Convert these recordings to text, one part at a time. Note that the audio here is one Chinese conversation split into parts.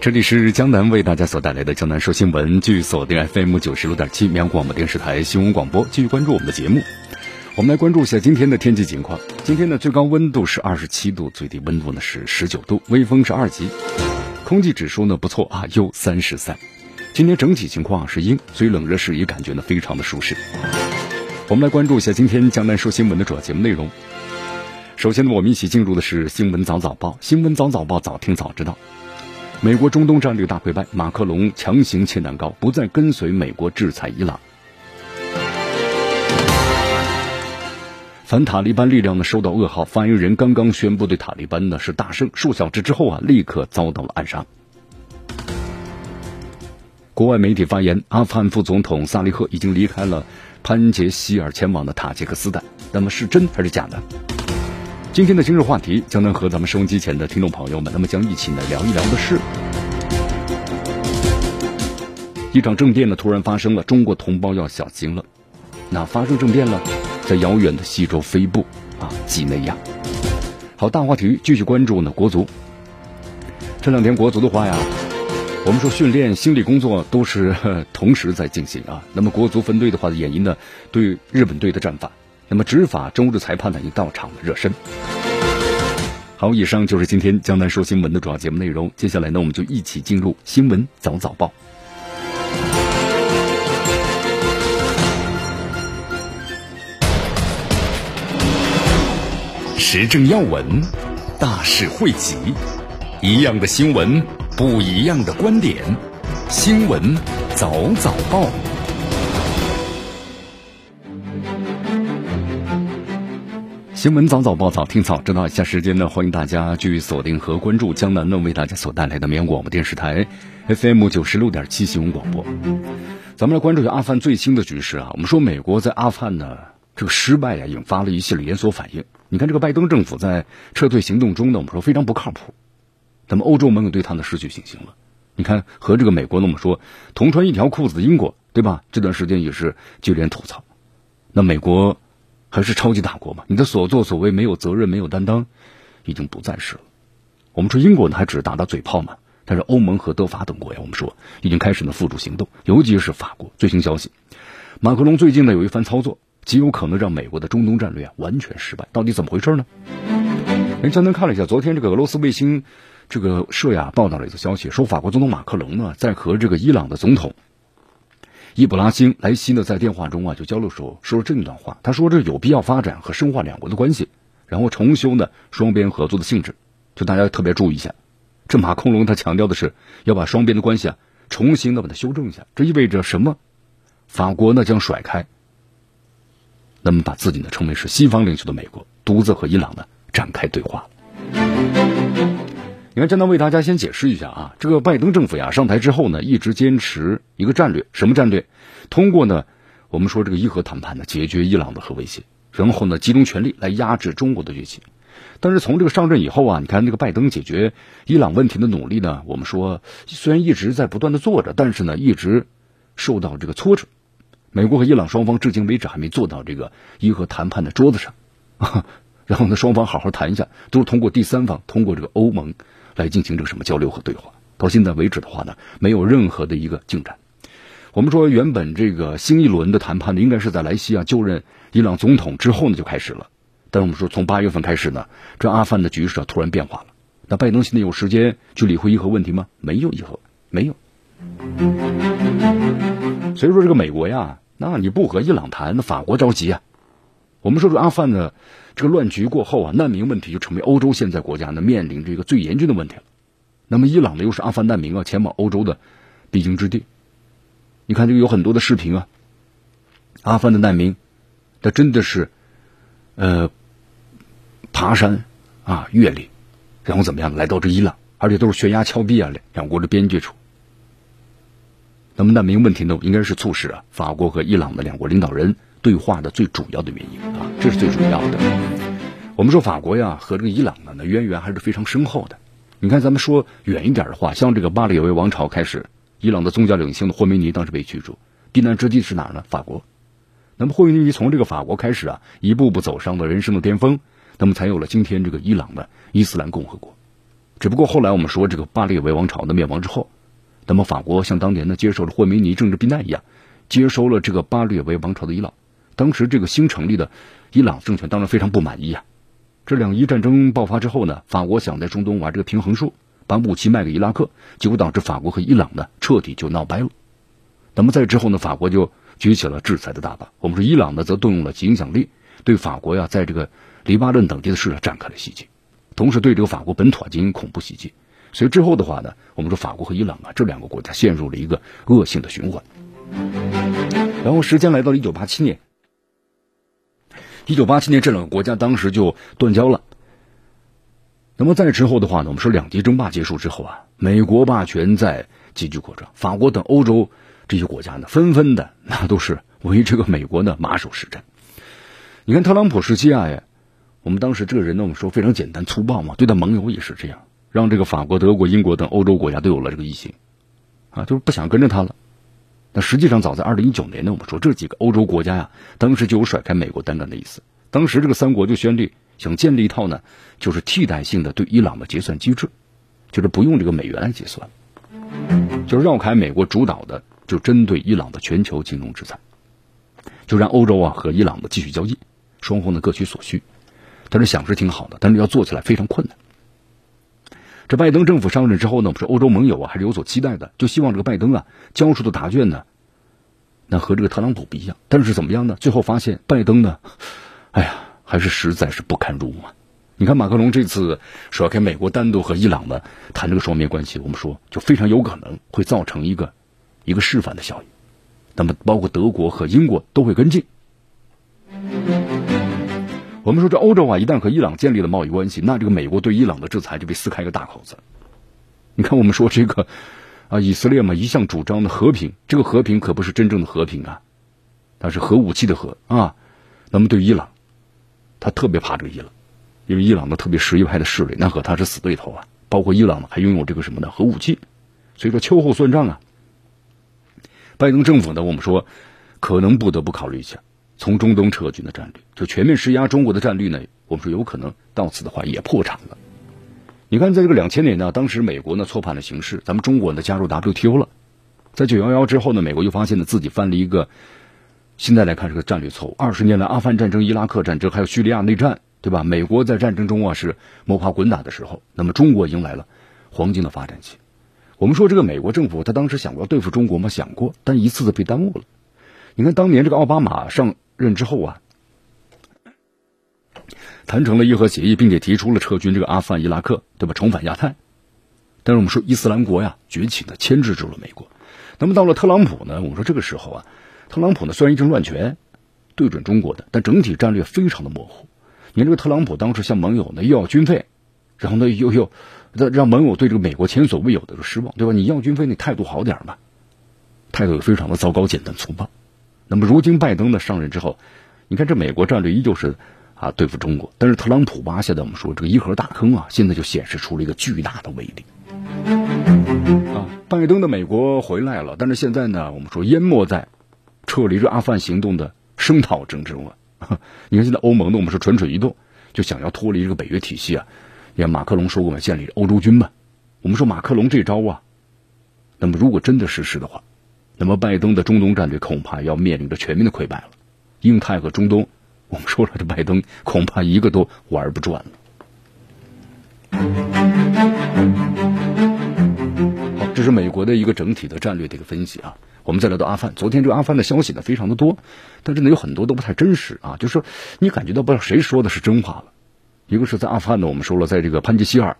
这里是江南为大家所带来的江南说新闻，据锁定 FM 九十六点七绵阳广播电视台新闻广播，继续关注我们的节目。我们来关注一下今天的天气情况。今天的最高温度是二十七度，最低温度呢是十九度，微风是二级，空气指数呢不错啊，优三十三。今天整体情况是阴，所以冷热适宜，感觉呢非常的舒适。我们来关注一下今天江南说新闻的主要节目内容。首先呢，我们一起进入的是新闻早早报，新闻早早报，早听早知道。美国中东战略大溃败，马克龙强行切蛋糕，不再跟随美国制裁伊朗。反塔利班力量呢收到噩耗，发言人刚刚宣布对塔利班呢是大胜，数小时之后啊立刻遭到了暗杀。国外媒体发言，阿富汗副总统萨利赫已经离开了潘杰希尔，前往了塔吉克斯坦。那么是真还是假的？今天的今日话题将能和咱们收音机前的听众朋友们，那么将一起呢聊一聊的是，一场政变呢突然发生了，中国同胞要小心了。那发生政变了，在遥远的西洲飞部啊，几内亚。好，大话题继续关注呢国足。这两天国足的话呀，我们说训练、心理工作都是 同时在进行啊。那么国足分队的话，演绎呢对日本队的战法。那么执法周日裁判呢已经到场了热身。好，以上就是今天江南说新闻的主要节目内容。接下来呢，我们就一起进入新闻早早报。时政要闻，大事汇集，一样的新闻，不一样的观点。新闻早早报。新闻早早报早听早知道一下时间呢，欢迎大家继续锁定和关注江南呢为大家所带来的绵阳广播电视台 FM 九十六点七新闻广播。咱们来关注一下阿富汗最新的局势啊。我们说美国在阿富汗呢这个失败呀，引发了一系列连锁反应。你看这个拜登政府在撤退行动中呢，我们说非常不靠谱。那么欧洲盟友对他呢失去信心了。你看和这个美国呢，我们说同穿一条裤子的英国，对吧？这段时间也是接连吐槽。那美国。还是超级大国嘛？你的所作所为没有责任、没有担当，已经不再是了。我们说英国呢，还只是打打嘴炮嘛。但是欧盟和德法等国呀，我们说已经开始了付诸行动。尤其是法国，最新消息，马克龙最近呢有一番操作，极有可能让美国的中东战略啊完全失败。到底怎么回事呢？哎，张丹看了一下，昨天这个俄罗斯卫星这个社呀报道了一则消息，说法国总统马克龙呢在和这个伊朗的总统。伊布拉辛莱西呢，在电话中啊，就交流时候说了这一段话。他说：“这有必要发展和深化两国的关系，然后重修呢双边合作的性质。”就大家特别注意一下，这马克龙他强调的是要把双边的关系啊重新的把它修正一下。这意味着什么？法国呢将甩开，那么把自己呢称为是西方领袖的美国，独自和伊朗呢展开对话。你看，真的为大家先解释一下啊，这个拜登政府呀上台之后呢，一直坚持一个战略，什么战略？通过呢，我们说这个伊核谈判呢，解决伊朗的核威胁，然后呢，集中全力来压制中国的崛起。但是从这个上任以后啊，你看这个拜登解决伊朗问题的努力呢，我们说虽然一直在不断的做着，但是呢，一直受到这个挫折。美国和伊朗双方至今为止还没坐到这个伊核谈判的桌子上，然后呢，双方好好谈一下，都是通过第三方，通过这个欧盟。来进行这个什么交流和对话，到现在为止的话呢，没有任何的一个进展。我们说原本这个新一轮的谈判呢，应该是在莱西亚就任伊朗总统之后呢就开始了。但是我们说从八月份开始呢，这阿富汗的局势啊突然变化了。那拜登现在有时间去理会伊核问题吗？没有伊核，没有。所以说这个美国呀，那你不和伊朗谈，那法国着急啊。我们说这阿富汗的这个乱局过后啊，难民问题就成为欧洲现在国家呢面临这个最严峻的问题了。那么伊朗呢又是阿富汗难民啊前往欧洲的必经之地。你看这个有很多的视频啊，阿富汗的难民，他真的是，呃，爬山啊，越岭，然后怎么样来到这伊朗，而且都是悬崖峭壁啊，两国的边界处。那么难民问题呢，应该是促使啊法国和伊朗的两国领导人对话的最主要的原因啊，这是最主要的。我们说法国呀和这个伊朗呢，那渊源还是非常深厚的。你看，咱们说远一点的话，像这个巴列维王朝开始，伊朗的宗教领袖的霍梅尼当时被驱逐，避难之地是哪儿呢？法国。那么霍梅尼从这个法国开始啊，一步步走上了人生的巅峰，那么才有了今天这个伊朗的伊斯兰共和国。只不过后来我们说这个巴列维王朝的灭亡之后。那么法国像当年呢接受了霍梅尼政治避难一样，接收了这个巴列维王朝的伊朗。当时这个新成立的伊朗政权当然非常不满意啊。这两伊战争爆发之后呢，法国想在中东玩这个平衡术，把武器卖给伊拉克，结果导致法国和伊朗呢彻底就闹掰了。那么在之后呢，法国就举起了制裁的大把。我们说伊朗呢则动用了其影响力，对法国呀在这个黎巴嫩等地的市场展开了袭击，同时对这个法国本土进行恐怖袭击。所以之后的话呢，我们说法国和伊朗啊这两个国家陷入了一个恶性的循环。然后时间来到了一九八七年，一九八七年这两个国家当时就断交了。那么在之后的话呢，我们说两极争霸结束之后啊，美国霸权在急剧扩张，法国等欧洲这些国家呢，纷纷的那都是为这个美国呢马首是瞻。你看特朗普时期啊，我们当时这个人呢，我们说非常简单粗暴嘛，对待盟友也是这样。让这个法国、德国、英国等欧洲国家都有了这个异心，啊，就是不想跟着他了。那实际上，早在二零一九年呢，我们说这几个欧洲国家呀，当时就有甩开美国单干的意思。当时这个三国就宣立，想建立一套呢，就是替代性的对伊朗的结算机制，就是不用这个美元来结算，就是绕开美国主导的，就针对伊朗的全球金融制裁，就让欧洲啊和伊朗的继续交易，双方呢各取所需。但是想是挺好的，但是要做起来非常困难。这拜登政府上任之后呢，我们说欧洲盟友啊还是有所期待的，就希望这个拜登啊交出的答卷呢，那和这个特朗普不一样。但是怎么样呢？最后发现拜登呢，哎呀，还是实在是不堪入目啊。你看马克龙这次说要跟美国单独和伊朗呢谈这个双边关系，我们说就非常有可能会造成一个一个示范的效应。那么包括德国和英国都会跟进。我们说这欧洲啊，一旦和伊朗建立了贸易关系，那这个美国对伊朗的制裁就被撕开一个大口子。你看，我们说这个啊，以色列嘛，一向主张的和平，这个和平可不是真正的和平啊，它是核武器的核啊。那么对伊朗，他特别怕这个伊朗，因为伊朗的特别什叶派的势力，那和他是死对头啊。包括伊朗呢，还拥有这个什么呢？核武器。所以说秋后算账啊，拜登政府呢，我们说可能不得不考虑一下。从中东撤军的战略，就全面施压中国的战略呢？我们说有可能到此的话也破产了。你看，在这个两千年呢，当时美国呢错判了形势，咱们中国呢加入 WTO 了。在九幺幺之后呢，美国又发现呢自己犯了一个现在来看是个战略错误。二十年来，阿富汗战争、伊拉克战争还有叙利亚内战，对吧？美国在战争中啊是摸爬滚打的时候，那么中国迎来了黄金的发展期。我们说这个美国政府他当时想过要对付中国吗？想过，但一次次被耽误了。你看当年这个奥巴马上。任之后啊，谈成了伊核协议，并且提出了撤军这个阿富汗、伊拉克，对吧？重返亚太。但是我们说伊斯兰国呀崛起呢，牵制住了美国。那么到了特朗普呢，我们说这个时候啊，特朗普呢虽然一阵乱拳对准中国的，但整体战略非常的模糊。你看这个特朗普当时向盟友呢又要军费，然后呢又又让盟友对这个美国前所未有的失望，对吧？你要军费，你态度好点吧，态度非常的糟糕、简单粗暴。那么如今拜登呢上任之后，你看这美国战略依旧是啊对付中国，但是特朗普挖下的我们说这个伊核大坑啊，现在就显示出了一个巨大的威力。啊，拜登的美国回来了，但是现在呢，我们说淹没在撤离这阿富汗行动的声讨争中啊。你看现在欧盟呢，我们说蠢蠢欲动，就想要脱离这个北约体系啊。你看马克龙说过嘛，建立欧洲军嘛。我们说马克龙这招啊，那么如果真的实施的话。那么，拜登的中东战略恐怕要面临着全面的溃败了。印太和中东，我们说了，这拜登恐怕一个都玩不转了。好，这是美国的一个整体的战略的一个分析啊。我们再来到阿富汗，昨天这个阿富汗的消息呢非常的多，但是呢有很多都不太真实啊，就是说你感觉到不知道谁说的是真话了。一个是在阿富汗呢，我们说了，在这个潘杰希尔，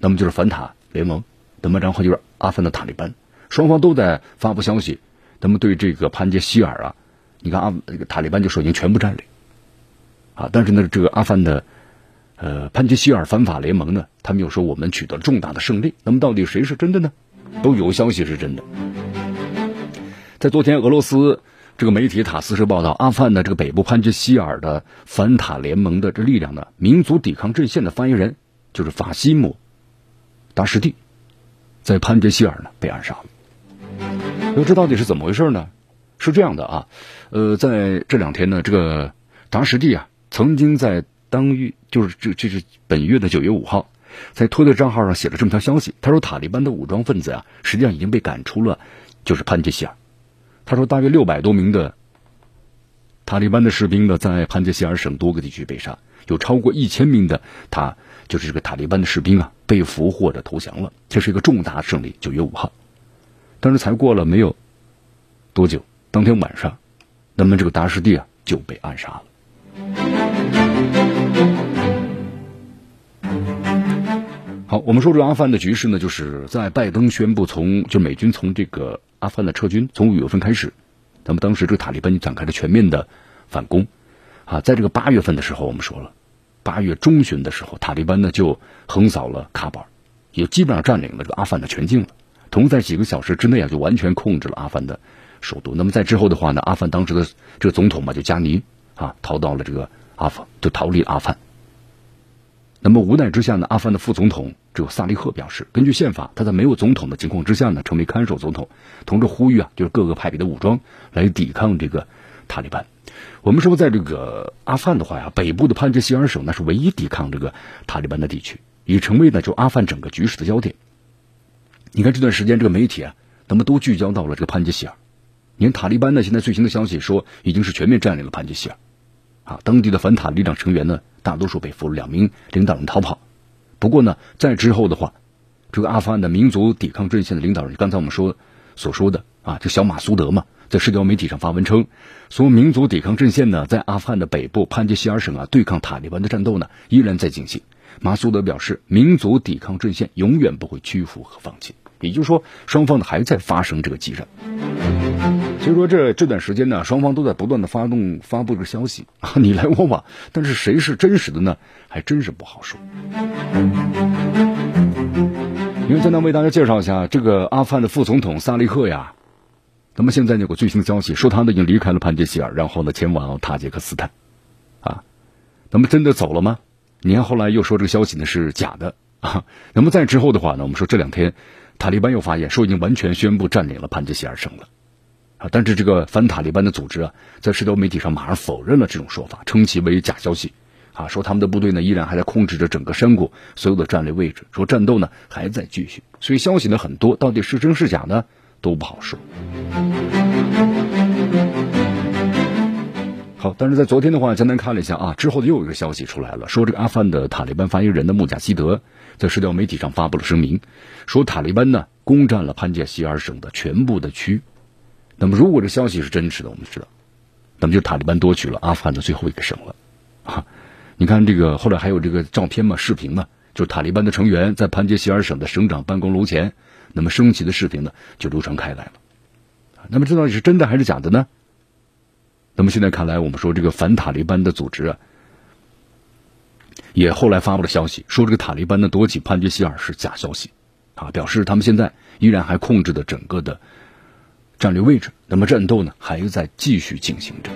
那么就是反塔联盟，那么然后就是阿富汗的塔利班。双方都在发布消息，他们对这个潘杰希尔啊，你看阿这个塔利班就说已经全部占领，啊，但是呢，这个阿富汗的呃潘杰希尔反法联盟呢，他们又说我们取得了重大的胜利。那么到底谁是真的呢？都有消息是真的。在昨天，俄罗斯这个媒体塔斯社报道，阿富汗的这个北部潘杰希尔的反塔联盟的这力量呢，民族抵抗阵线的发言人就是法西姆达什蒂，在潘杰希尔呢被暗杀了。那这到底是怎么回事呢？是这样的啊，呃，在这两天呢，这个达什蒂啊，曾经在当月，就是这这是本月的九月五号，在推特账号上写了这么条消息。他说，塔利班的武装分子啊，实际上已经被赶出了，就是潘杰希尔。他说，大约六百多名的塔利班的士兵呢，在潘杰希尔省多个地区被杀，有超过一千名的他就是这个塔利班的士兵啊，被俘或者投降了。这是一个重大胜利。九月五号，但是才过了没有多久。当天晚上，那么这个达什蒂啊就被暗杀了。好，我们说这个阿富汗的局势呢，就是在拜登宣布从就美军从这个阿富汗的撤军，从五月份开始，那么当时这个塔利班就展开了全面的反攻啊，在这个八月份的时候，我们说了，八月中旬的时候，塔利班呢就横扫了喀布尔，也基本上占领了这个阿富汗的全境了，同在几个小时之内啊，就完全控制了阿富汗的。首都。那么在之后的话呢，阿富汗当时的这个总统嘛，就加尼啊，逃到了这个阿富汗，就逃离了阿富汗。那么无奈之下呢，阿富汗的副总统只有萨利赫表示，根据宪法，他在没有总统的情况之下呢，成为看守总统，同时呼吁啊，就是各个派别的武装来抵抗这个塔利班。我们说，在这个阿富汗的话呀，北部的潘杰希尔省那是唯一抵抗这个塔利班的地区，已成为呢就阿富汗整个局势的焦点。你看这段时间，这个媒体啊，那么都聚焦到了这个潘杰希尔。你看塔利班呢，现在最新的消息说，已经是全面占领了潘杰希尔，啊，当地的反塔力量成员呢，大多数被俘，两名领导人逃跑。不过呢，在之后的话，这个阿富汗的民族抵抗阵线的领导人，刚才我们说所说的啊，这小马苏德嘛，在社交媒体上发文称，说民族抵抗阵线呢，在阿富汗的北部潘杰希尔省啊，对抗塔利班的战斗呢，依然在进行。马苏德表示，民族抵抗阵线永远不会屈服和放弃。也就是说，双方呢还在发生这个激战。所以说，这这段时间呢，双方都在不断的发动发布这个消息啊，你来我往。但是谁是真实的呢？还真是不好说。因为简单为大家介绍一下，这个阿富汗的副总统萨利赫呀，那么现在呢有个最新的消息，说他呢已经离开了潘杰希尔，然后呢前往塔吉克斯坦，啊，那么真的走了吗？你看后来又说这个消息呢是假的啊。那么在之后的话呢，我们说这两天。塔利班又发言说，已经完全宣布占领了潘杰希尔省了，啊！但是这个反塔利班的组织啊，在社交媒体上马上否认了这种说法，称其为假消息，啊，说他们的部队呢依然还在控制着整个山谷所有的战略位置，说战斗呢还在继续，所以消息呢很多，到底是真是假呢都不好说。好，但是在昨天的话，江南看了一下啊，之后的又有一个消息出来了，说这个阿富汗的塔利班发言人的穆贾希德。在社交媒体上发布了声明，说塔利班呢攻占了潘杰希尔省的全部的区。那么，如果这消息是真实的，我们知道，那么就塔利班夺取了阿富汗的最后一个省了。啊，你看这个后来还有这个照片嘛、视频嘛，就是塔利班的成员在潘杰希尔省的省长办公楼前，那么升旗的视频呢就流传开来了。那么这到底是真的还是假的呢？那么现在看来，我们说这个反塔利班的组织啊。也后来发布了消息，说这个塔利班的夺取潘杰希尔是假消息，啊，表示他们现在依然还控制着整个的战略位置，那么战斗呢还在继续进行着。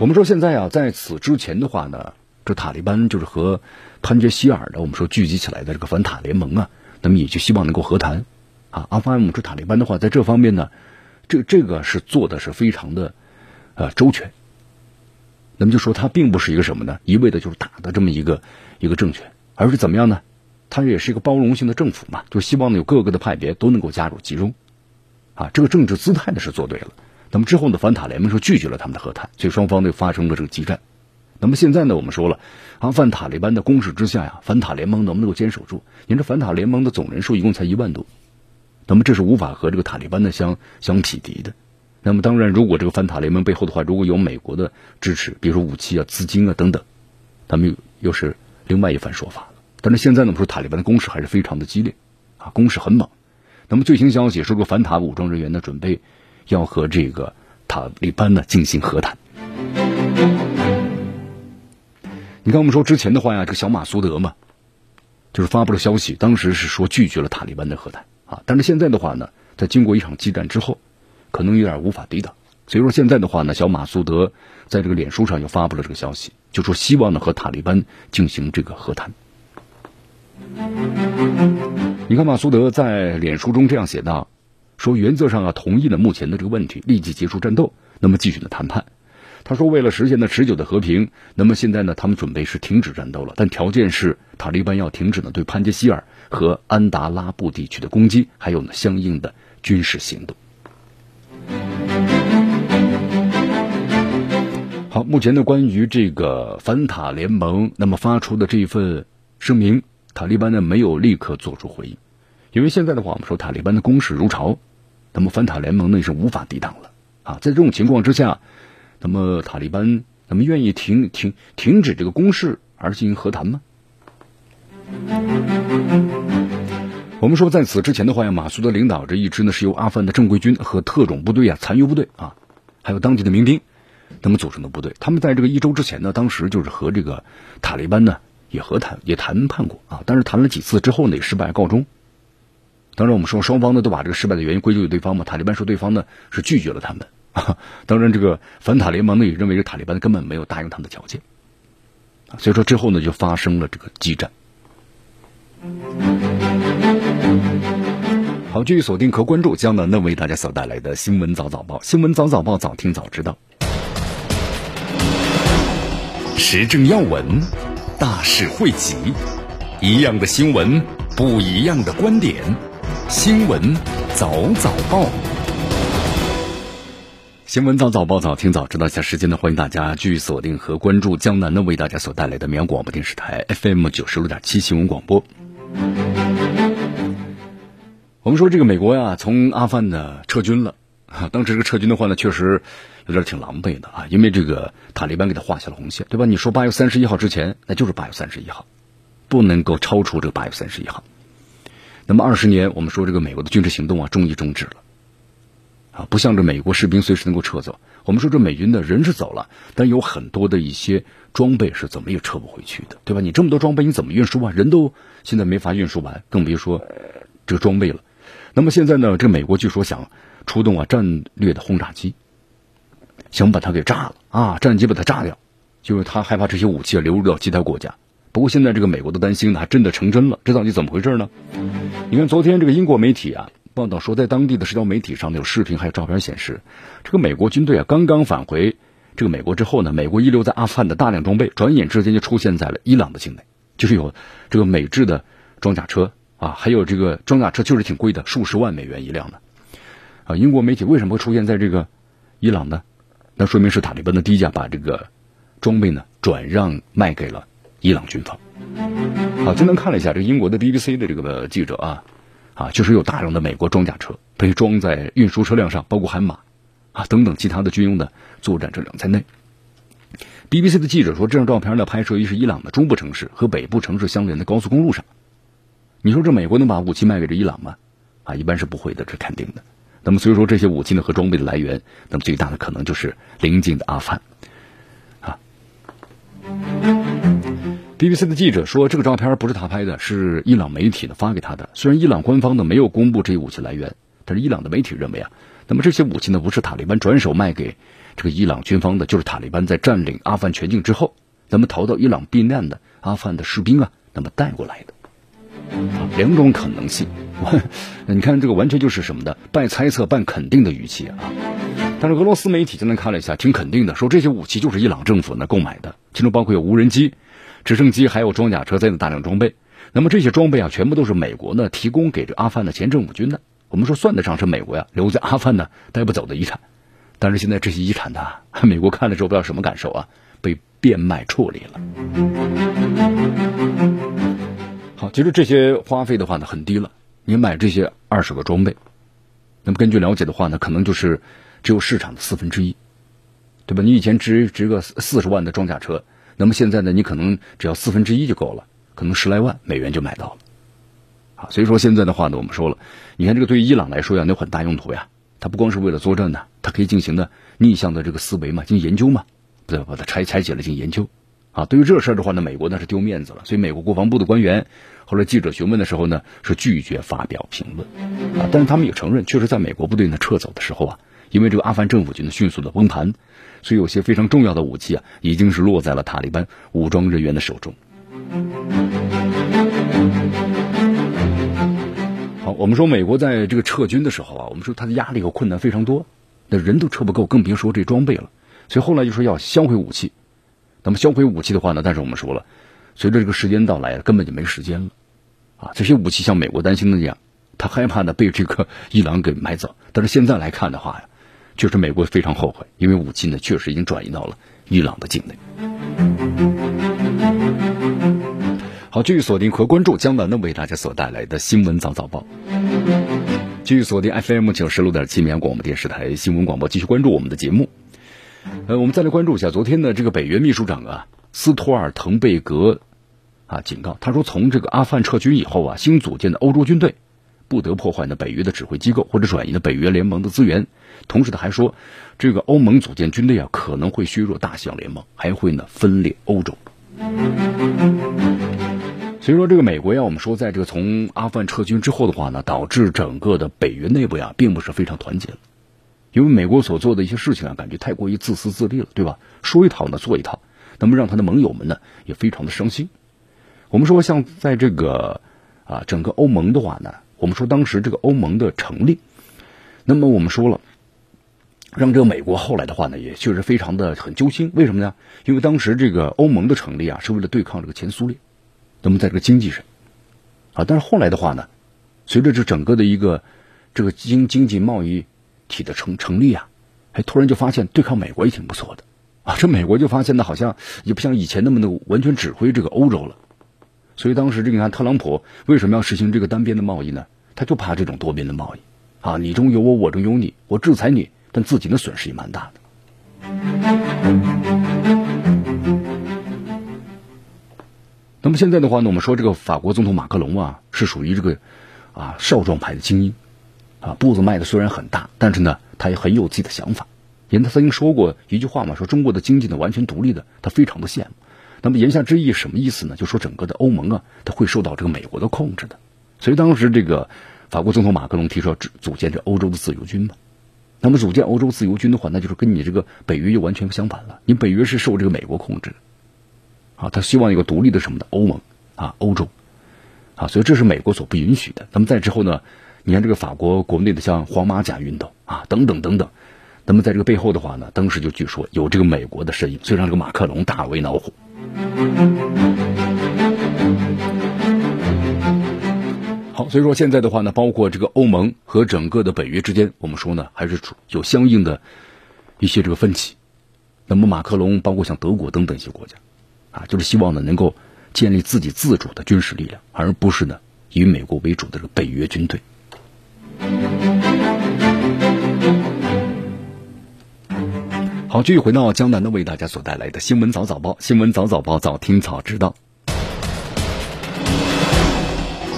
我们说现在啊，在此之前的话呢，这塔利班就是和潘杰希尔的我们说聚集起来的这个反塔联盟啊，那么也就希望能够和谈，啊，阿富汗我们说塔利班的话，在这方面呢，这这个是做的是非常的呃周全。那么就说他并不是一个什么呢？一味的就是打的这么一个一个政权，而是怎么样呢？他也是一个包容性的政府嘛，就希望呢有各个的派别都能够加入其中，啊，这个政治姿态呢是做对了。那么之后呢，反塔联盟说拒绝了他们的和谈，所以双方呢发生了这个激战。那么现在呢，我们说了，阿富汗塔利班的攻势之下呀，反塔联盟能不能够坚守住？您这反塔联盟的总人数一共才一万多，那么这是无法和这个塔利班的相相匹敌的。那么当然，如果这个反塔联盟背后的话，如果有美国的支持，比如说武器啊、资金啊等等，他们又又是另外一番说法了。但是现在呢，我们说塔利班的攻势还是非常的激烈，啊，攻势很猛。那么最新消息说，这个反塔武装人员呢，准备要和这个塔利班呢进行和谈。你看，我们说之前的话呀，这个小马苏德嘛，就是发布了消息，当时是说拒绝了塔利班的和谈啊。但是现在的话呢，在经过一场激战之后，可能有点无法抵挡。所以说现在的话呢，小马苏德在这个脸书上又发布了这个消息，就说希望呢和塔利班进行这个和谈。你看，马苏德在脸书中这样写道：“说原则上啊同意了目前的这个问题，立即结束战斗，那么继续的谈判。”他说：“为了实现呢持久的和平，那么现在呢，他们准备是停止战斗了，但条件是塔利班要停止呢对潘杰希尔和安达拉布地区的攻击，还有呢相应的军事行动。”好，目前呢关于这个反塔联盟那么发出的这一份声明，塔利班呢没有立刻做出回应，因为现在的话，我们说塔利班的攻势如潮，那么反塔联盟呢是无法抵挡了啊，在这种情况之下。那么塔利班，那么愿意停停停止这个攻势而进行和谈吗？我们说在此之前的话呀，马苏德领导着一支呢是由阿富汗的正规军和特种部队啊、残余部队啊，还有当地的民兵，他们组成的部队。他们在这个一周之前呢，当时就是和这个塔利班呢也和谈也谈判过啊，但是谈了几次之后呢，也失败告终。当然，我们说双方呢都把这个失败的原因归咎于对方嘛。塔利班说对方呢是拒绝了他们。当然，这个反塔联盟呢也认为这塔利班根本没有答应他们的条件，所以说之后呢就发生了这个激战。好，继续锁定和关注江南呢为大家所带来的新闻早早报，新闻早早报早听早知道，时政要闻，大事汇集，一样的新闻，不一样的观点，新闻早早报。新闻早早报早听早知道一，下时间呢，欢迎大家继续锁定和关注江南呢为大家所带来的绵阳广播电视台 FM 九十六点七新闻广播。我们说这个美国呀，从阿富汗呢撤军了，当时这个撤军的话呢，确实有点挺狼狈的啊，因为这个塔利班给他画下了红线，对吧？你说八月三十一号之前，那就是八月三十一号，不能够超出这个八月三十一号。那么二十年，我们说这个美国的军事行动啊，终于终止了。啊，不像这美国士兵随时能够撤走。我们说这美军的人是走了，但有很多的一些装备是怎么也撤不回去的，对吧？你这么多装备，你怎么运输啊？人都现在没法运输完，更别说这个装备了。那么现在呢，这美国据说想出动啊战略的轰炸机，想把它给炸了啊，战机把它炸掉，就是他害怕这些武器流入到其他国家。不过现在这个美国的担心呢，还真的成真了。这到底怎么回事呢？你看昨天这个英国媒体啊。报道说，在当地的社交媒体上呢有视频还有照片显示，这个美国军队啊刚刚返回这个美国之后呢，美国遗留在阿富汗的大量装备，转眼之间就出现在了伊朗的境内，就是有这个美制的装甲车啊，还有这个装甲车就是挺贵的，数十万美元一辆的啊。英国媒体为什么会出现在这个伊朗呢？那说明是塔利班的低价把这个装备呢转让卖给了伊朗军方。好，今天看了一下这个英国的 BBC 的这个记者啊。啊，确实有大量的美国装甲车被装在运输车辆上，包括悍马，啊等等其他的军用的作战车辆在内。BBC 的记者说，这张照片呢拍摄于是伊朗的中部城市和北部城市相连的高速公路上。你说这美国能把武器卖给这伊朗吗？啊，一般是不会的，这肯定的。那么所以说这些武器呢和装备的来源，那么最大的可能就是邻近的阿富汗，啊。BBC 的记者说，这个照片不是他拍的，是伊朗媒体呢发给他的。虽然伊朗官方呢没有公布这些武器来源，但是伊朗的媒体认为啊，那么这些武器呢不是塔利班转手卖给这个伊朗军方的，就是塔利班在占领阿富汗全境之后，那么逃到伊朗避难的阿富汗的士兵啊，那么带过来的。两种可能性，你看这个完全就是什么的，半猜测半肯定的语气啊。但是俄罗斯媒体今天看了一下，挺肯定的，说这些武器就是伊朗政府呢购买的，其中包括有无人机。直升机还有装甲车在内大量装备，那么这些装备啊，全部都是美国呢提供给这阿富汗的前政府军的。我们说算得上是美国呀留在阿富汗呢带不走的遗产。但是现在这些遗产呢，美国看了之后不知道什么感受啊，被变卖处理了。其实这些花费的话呢很低了，你买这些二手的装备，那么根据了解的话呢，可能就是只有市场的四分之一，对吧？你以前值值个四十万的装甲车。那么现在呢，你可能只要四分之一就够了，可能十来万美元就买到了，啊，所以说现在的话呢，我们说了，你看这个对于伊朗来说呀，有很大用途呀，它不光是为了作战呢，它。它可以进行的逆向的这个思维嘛，进行研究嘛，对吧？把它拆拆解了进行研究。啊，对于这事儿的话呢，美国那是丢面子了，所以美国国防部的官员后来记者询问的时候呢，是拒绝发表评论。啊，但是他们也承认，确实在美国部队呢撤走的时候啊，因为这个阿富汗政府军呢迅速的崩盘，所以有些非常重要的武器啊，已经是落在了塔利班武装人员的手中。好，我们说美国在这个撤军的时候啊，我们说他的压力和困难非常多，那人都撤不够，更别说这装备了。所以后来就说要销毁武器。那么销毁武器的话呢？但是我们说了，随着这个时间到来，根本就没时间了，啊，这些武器像美国担心的那样，他害怕呢被这个伊朗给买走。但是现在来看的话呀，确实美国非常后悔，因为武器呢确实已经转移到了伊朗的境内。好，继续锁定和关注江南呢为大家所带来的新闻早早报，继续锁定 FM 九十六点七绵阳广播电视台新闻广播，继续关注我们的节目。呃，我们再来关注一下昨天的这个北约秘书长啊，斯托尔滕贝格啊警告，他说从这个阿富汗撤军以后啊，新组建的欧洲军队不得破坏呢北约的指挥机构或者转移呢北约联盟的资源。同时他还说，这个欧盟组建军队啊可能会削弱大西洋联盟，还会呢分裂欧洲。所以说，这个美国呀，我们说在这个从阿富汗撤军之后的话呢，导致整个的北约内部呀并不是非常团结了。因为美国所做的一些事情啊，感觉太过于自私自利了，对吧？说一套呢，做一套，那么让他的盟友们呢也非常的伤心。我们说，像在这个啊整个欧盟的话呢，我们说当时这个欧盟的成立，那么我们说了，让这个美国后来的话呢，也确实非常的很揪心。为什么呢？因为当时这个欧盟的成立啊，是为了对抗这个前苏联。那么在这个经济上啊，但是后来的话呢，随着这整个的一个这个经经济贸易。体的成成立啊，哎，突然就发现对抗美国也挺不错的啊。这美国就发现呢，好像也不像以前那么的完全指挥这个欧洲了。所以当时这个你看特朗普为什么要实行这个单边的贸易呢？他就怕这种多边的贸易啊，你中有我，我中有你，我制裁你，但自己的损失也蛮大的。那么现在的话呢，我们说这个法国总统马克龙啊，是属于这个啊少壮派的精英。啊，步子迈的虽然很大，但是呢，他也很有自己的想法。因为他曾经说过一句话嘛，说中国的经济呢完全独立的，他非常的羡慕。那么言下之意什么意思呢？就说整个的欧盟啊，他会受到这个美国的控制的。所以当时这个法国总统马克龙提出要组建这欧洲的自由军嘛。那么组建欧洲自由军的话，那就是跟你这个北约又完全相反了。你北约是受这个美国控制的，啊，他希望一个独立的什么的欧盟啊，欧洲，啊，所以这是美国所不允许的。那么在之后呢？你看这个法国国内的像黄马甲运动啊，等等等等，那么在这个背后的话呢，当时就据说有这个美国的身影，所以让这个马克龙大为恼火。好，所以说现在的话呢，包括这个欧盟和整个的北约之间，我们说呢，还是有相应的一些这个分歧。那么马克龙包括像德国等等一些国家，啊，就是希望呢能够建立自己自主的军事力量，而不是呢以美国为主的这个北约军队。好，继续回到江南的为大家所带来的新闻早早报，新闻早早报，早听早知道。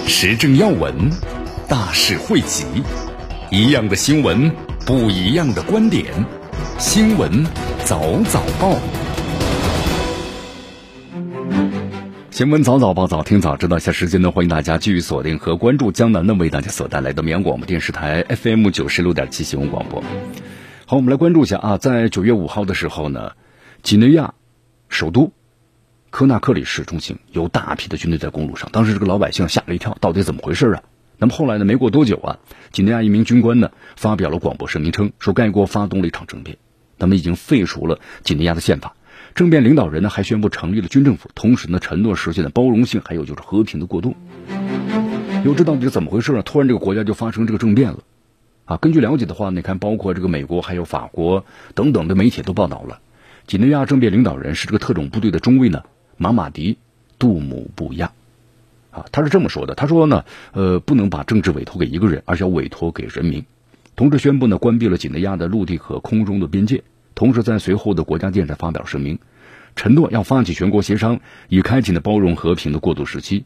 时政要闻，大事汇集，一样的新闻，不一样的观点，新闻早早报。新闻早早报，早听早知道。一下时间呢，欢迎大家继续锁定和关注江南呢为大家所带来的绵阳广播电视台 FM 九十六点七新闻广播。好，我们来关注一下啊，在九月五号的时候呢，几内亚首都科纳克里市中心有大批的军队在公路上，当时这个老百姓吓了一跳，到底怎么回事啊？那么后来呢，没过多久啊，几内亚一名军官呢发表了广播声明称，说该国发动了一场政变，他们已经废除了几内亚的宪法。政变领导人呢还宣布成立了军政府，同时呢承诺实现了包容性，还有就是和平的过渡。又这到底是怎么回事呢？突然这个国家就发生这个政变了，啊，根据了解的话，你看包括这个美国还有法国等等的媒体都报道了，几内亚政变领导人是这个特种部队的中尉呢马马迪杜姆布亚，啊，他是这么说的，他说呢，呃，不能把政治委托给一个人，而是要委托给人民，同时宣布呢关闭了几内亚的陆地和空中的边界。同时，在随后的国家电视发表声明，承诺要发起全国协商，以开启呢包容和平的过渡时期。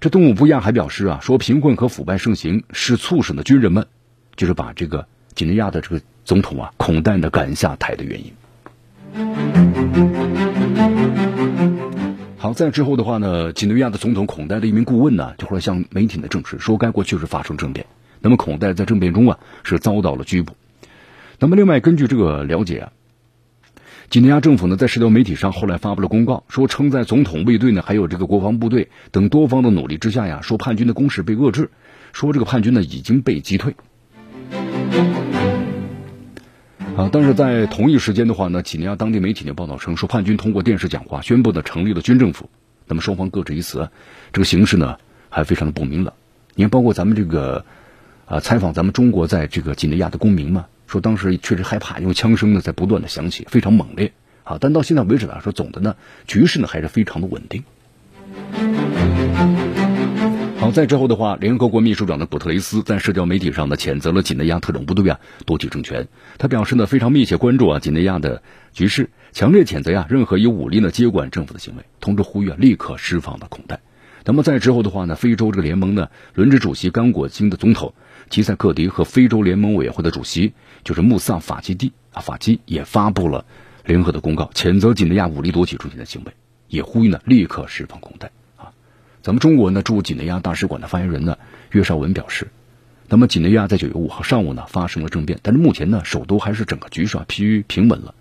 这东姆布亚还表示啊，说贫困和腐败盛行是促使的军人们，就是把这个几内亚的这个总统啊孔戴呢赶下台的原因。好，在之后的话呢，几内亚的总统孔戴的一名顾问呢，就后来向媒体呢证实说，该国确实发生政变。那么孔戴在政变中啊是遭到了拘捕。那么另外根据这个了解啊，几内亚政府呢在社交媒体上后来发布了公告，说称在总统卫队呢还有这个国防部队等多方的努力之下呀，说叛军的攻势被遏制，说这个叛军呢已经被击退。啊，但是在同一时间的话呢，几内亚当地媒体呢报道称，说叛军通过电视讲话宣布呢成立了军政府。那么双方各执一词，这个形势呢还非常的不明朗。你看，包括咱们这个啊采访咱们中国在这个几内亚的公民嘛，说当时确实害怕，因为枪声呢在不断的响起，非常猛烈。啊，但到现在为止来说，总的呢局势呢还是非常的稳定。好，在之后的话，联合国秘书长的古特雷斯在社交媒体上呢谴责了几内亚特种部队啊夺取政权。他表示呢非常密切关注啊几内亚的局势，强烈谴责呀任何以武力呢接管政府的行为，同时呼吁啊立刻释放的孔戴。那么在之后的话呢，非洲这个联盟呢轮值主席刚果金的总统吉塞克迪和非洲联盟委员会的主席就是穆萨法基蒂啊法基也发布了联合的公告，谴责几内亚武力夺取政权的行为，也呼吁呢立刻释放孔戴。咱们中国呢驻几内亚大使馆的发言人呢岳绍文表示，那么几内亚在九月五号上午呢发生了政变，但是目前呢首都还是整个局势啊趋于平稳了。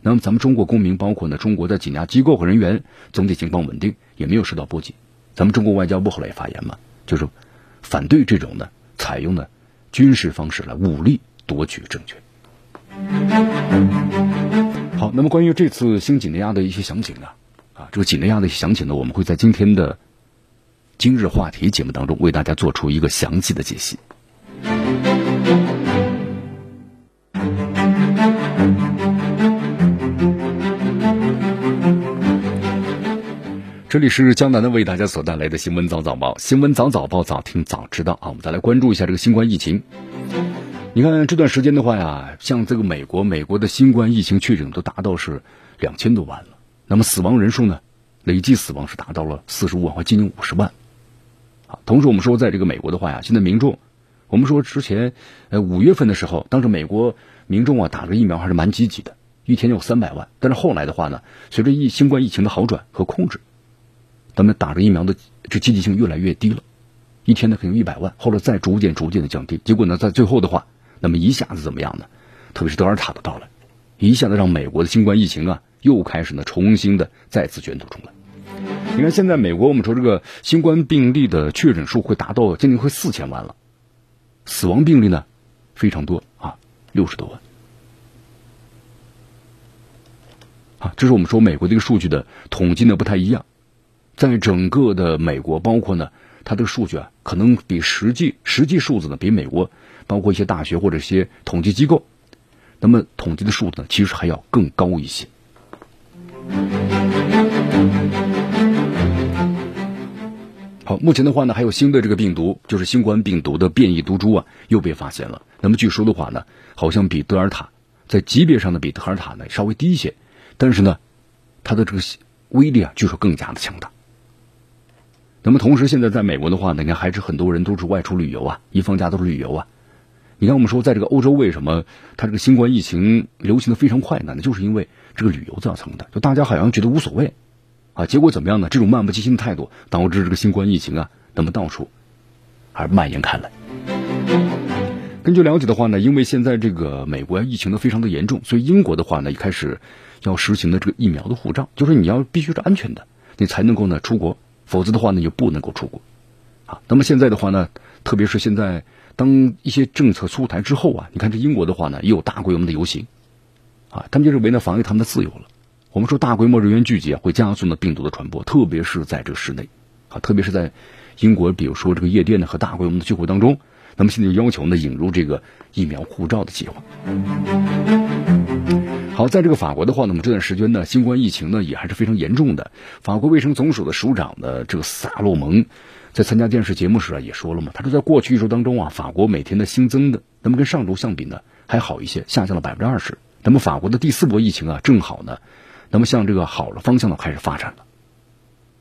那么咱们中国公民，包括呢中国的几内亚机构和人员，总体情况稳定，也没有受到波及。咱们中国外交部后来也发言嘛，就是反对这种呢采用呢军事方式来武力夺取政权。好，那么关于这次新几内亚的一些详情呢，啊这个几内亚的一些详情呢，我们会在今天的。今日话题节目当中，为大家做出一个详细的解析。这里是江南的为大家所带来的新闻早早报，新闻早早报，早听早知道啊！我们再来关注一下这个新冠疫情。你看这段时间的话呀，像这个美国，美国的新冠疫情确诊都达到是两千多万了，那么死亡人数呢，累计死亡是达到了四十五万或接近五十万。同时，我们说，在这个美国的话呀，现在民众，我们说之前，呃，五月份的时候，当时美国民众啊打个疫苗还是蛮积极的，一天有三百万。但是后来的话呢，随着疫新冠疫情的好转和控制，咱们打着疫苗的这积极性越来越低了，一天呢可能一百万，后来再逐渐逐渐的降低。结果呢，在最后的话，那么一下子怎么样呢？特别是德尔塔的到来，一下子让美国的新冠疫情啊又开始呢重新的再次卷土重来。你看，现在美国我们说这个新冠病例的确诊数会达到将近快四千万了，死亡病例呢非常多啊，六十多万啊，这是我们说美国这个数据的统计呢不太一样，在整个的美国，包括呢它的数据啊，可能比实际实际数字呢比美国包括一些大学或者一些统计机构，那么统计的数字呢其实还要更高一些。好，目前的话呢，还有新的这个病毒，就是新冠病毒的变异毒株啊，又被发现了。那么据说的话呢，好像比德尔塔在级别上呢比德尔塔呢稍微低一些，但是呢，它的这个威力啊，据说更加的强大。那么同时，现在在美国的话呢，你看还是很多人都是外出旅游啊，一放假都是旅游啊。你看我们说，在这个欧洲为什么它这个新冠疫情流行的非常快呢？那就是因为这个旅游造成的，就大家好像觉得无所谓。啊，结果怎么样呢？这种漫不经心的态度导致这个新冠疫情啊，那么到处而蔓延开来。根据了解的话呢，因为现在这个美国疫情呢非常的严重，所以英国的话呢一开始要实行的这个疫苗的护照，就是你要必须是安全的，你才能够呢出国，否则的话呢就不能够出国。啊，那么现在的话呢，特别是现在当一些政策出台之后啊，你看这英国的话呢也有大规模的游行，啊，他们就是为了防御他们的自由了。我们说大规模人员聚集啊，会加速呢病毒的传播，特别是在这个室内，啊，特别是在英国，比如说这个夜店呢和大规模的聚会当中，那么现在要求呢引入这个疫苗护照的计划。好，在这个法国的话呢，我们这段时间呢，新冠疫情呢也还是非常严重的。法国卫生总署的署长呢，这个萨洛蒙，在参加电视节目时啊也说了嘛，他说在过去一周当中啊，法国每天的新增的，那么跟上周相比呢还好一些，下降了百分之二十。那么法国的第四波疫情啊，正好呢。那么向这个好的方向呢开始发展了，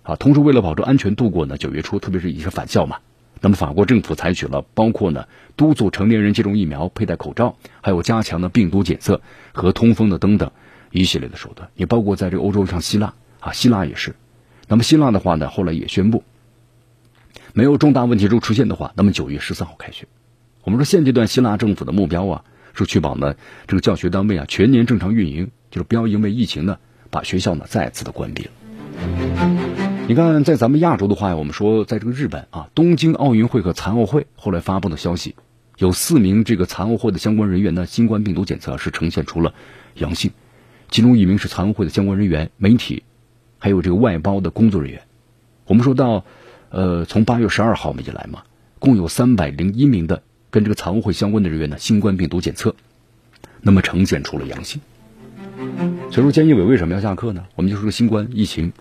啊，同时为了保证安全度过呢九月初，特别是一些返校嘛，那么法国政府采取了包括呢督促成年人接种疫苗、佩戴口罩，还有加强的病毒检测和通风的等等一系列的手段。也包括在这个欧洲像希腊啊，希腊也是。那么希腊的话呢，后来也宣布，没有重大问题中出现的话，那么九月十四号开学。我们说现阶段希腊政府的目标啊，是确保呢这个教学单位啊全年正常运营，就是不要因为疫情呢把学校呢再次的关闭了。你看，在咱们亚洲的话，我们说在这个日本啊，东京奥运会和残奥会后来发布的消息，有四名这个残奥会的相关人员呢新冠病毒检测是呈现出了阳性，其中一名是残奥会的相关人员、媒体，还有这个外包的工作人员。我们说到，呃，从八月十二号以来嘛，共有三百零一名的。跟这个残奥会相关的人员呢，新冠病毒检测，那么呈现出了阳性。所以说，监义委为什么要下课呢？我们就说新冠疫情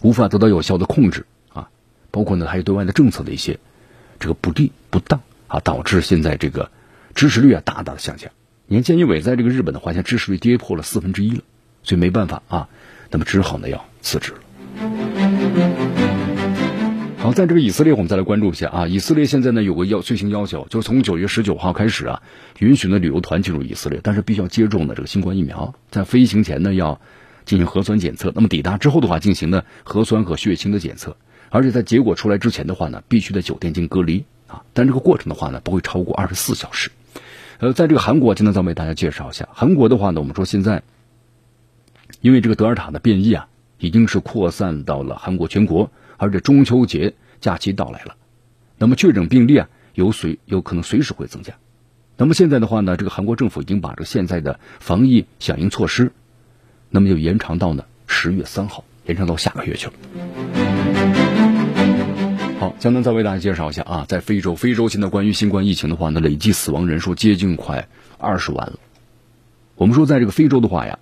无法得到有效的控制啊，包括呢还有对外的政策的一些这个不利不当啊，导致现在这个支持率啊大大的下降。你看，监义委在这个日本的话，现在支持率跌破了四分之一了，所以没办法啊，那么只好呢要辞职了。好，在这个以色列，我们再来关注一下啊。以色列现在呢有个要最新要求，就是从九月十九号开始啊，允许呢旅游团进入以色列，但是必须要接种的这个新冠疫苗，在飞行前呢要进行核酸检测，那么抵达之后的话进行呢核酸和血清的检测，而且在结果出来之前的话呢，必须在酒店进行隔离啊。但这个过程的话呢，不会超过二十四小时。呃，在这个韩国，今天再为大家介绍一下韩国的话呢，我们说现在因为这个德尔塔的变异啊，已经是扩散到了韩国全国。而且中秋节假期到来了，那么确诊病例啊有随有可能随时会增加。那么现在的话呢，这个韩国政府已经把这个现在的防疫响应措施，那么就延长到呢十月三号，延长到下个月去了。好，江南再为大家介绍一下啊，在非洲，非洲现在关于新冠疫情的话呢，累计死亡人数接近快二十万了。我们说，在这个非洲的话呀。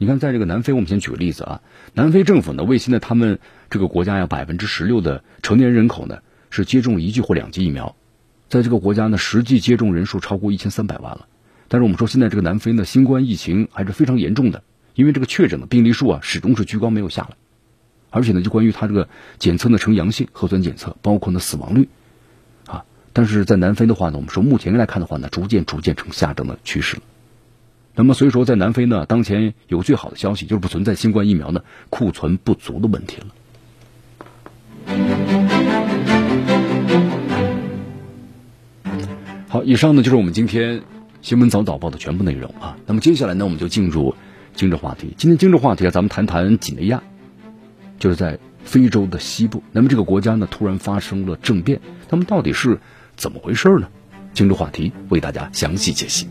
你看，在这个南非，我们先举个例子啊。南非政府呢，为现在他们这个国家呀，百分之十六的成年人口呢是接种一剂或两剂疫苗，在这个国家呢，实际接种人数超过一千三百万了。但是我们说，现在这个南非呢，新冠疫情还是非常严重的，因为这个确诊的病例数啊，始终是居高没有下来，而且呢，就关于它这个检测呢呈阳性，核酸检测包括呢死亡率啊，但是在南非的话呢，我们说目前来看的话呢，逐渐逐渐呈下降的趋势了。那么，所以说，在南非呢，当前有最好的消息，就是不存在新冠疫苗呢库存不足的问题了。好，以上呢就是我们今天新闻早早报的全部内容啊。那么接下来呢，我们就进入精致话题。今天精致话题啊，咱们谈谈几内亚，就是在非洲的西部。那么这个国家呢，突然发生了政变，那么到底是怎么回事呢？精致话题为大家详细解析。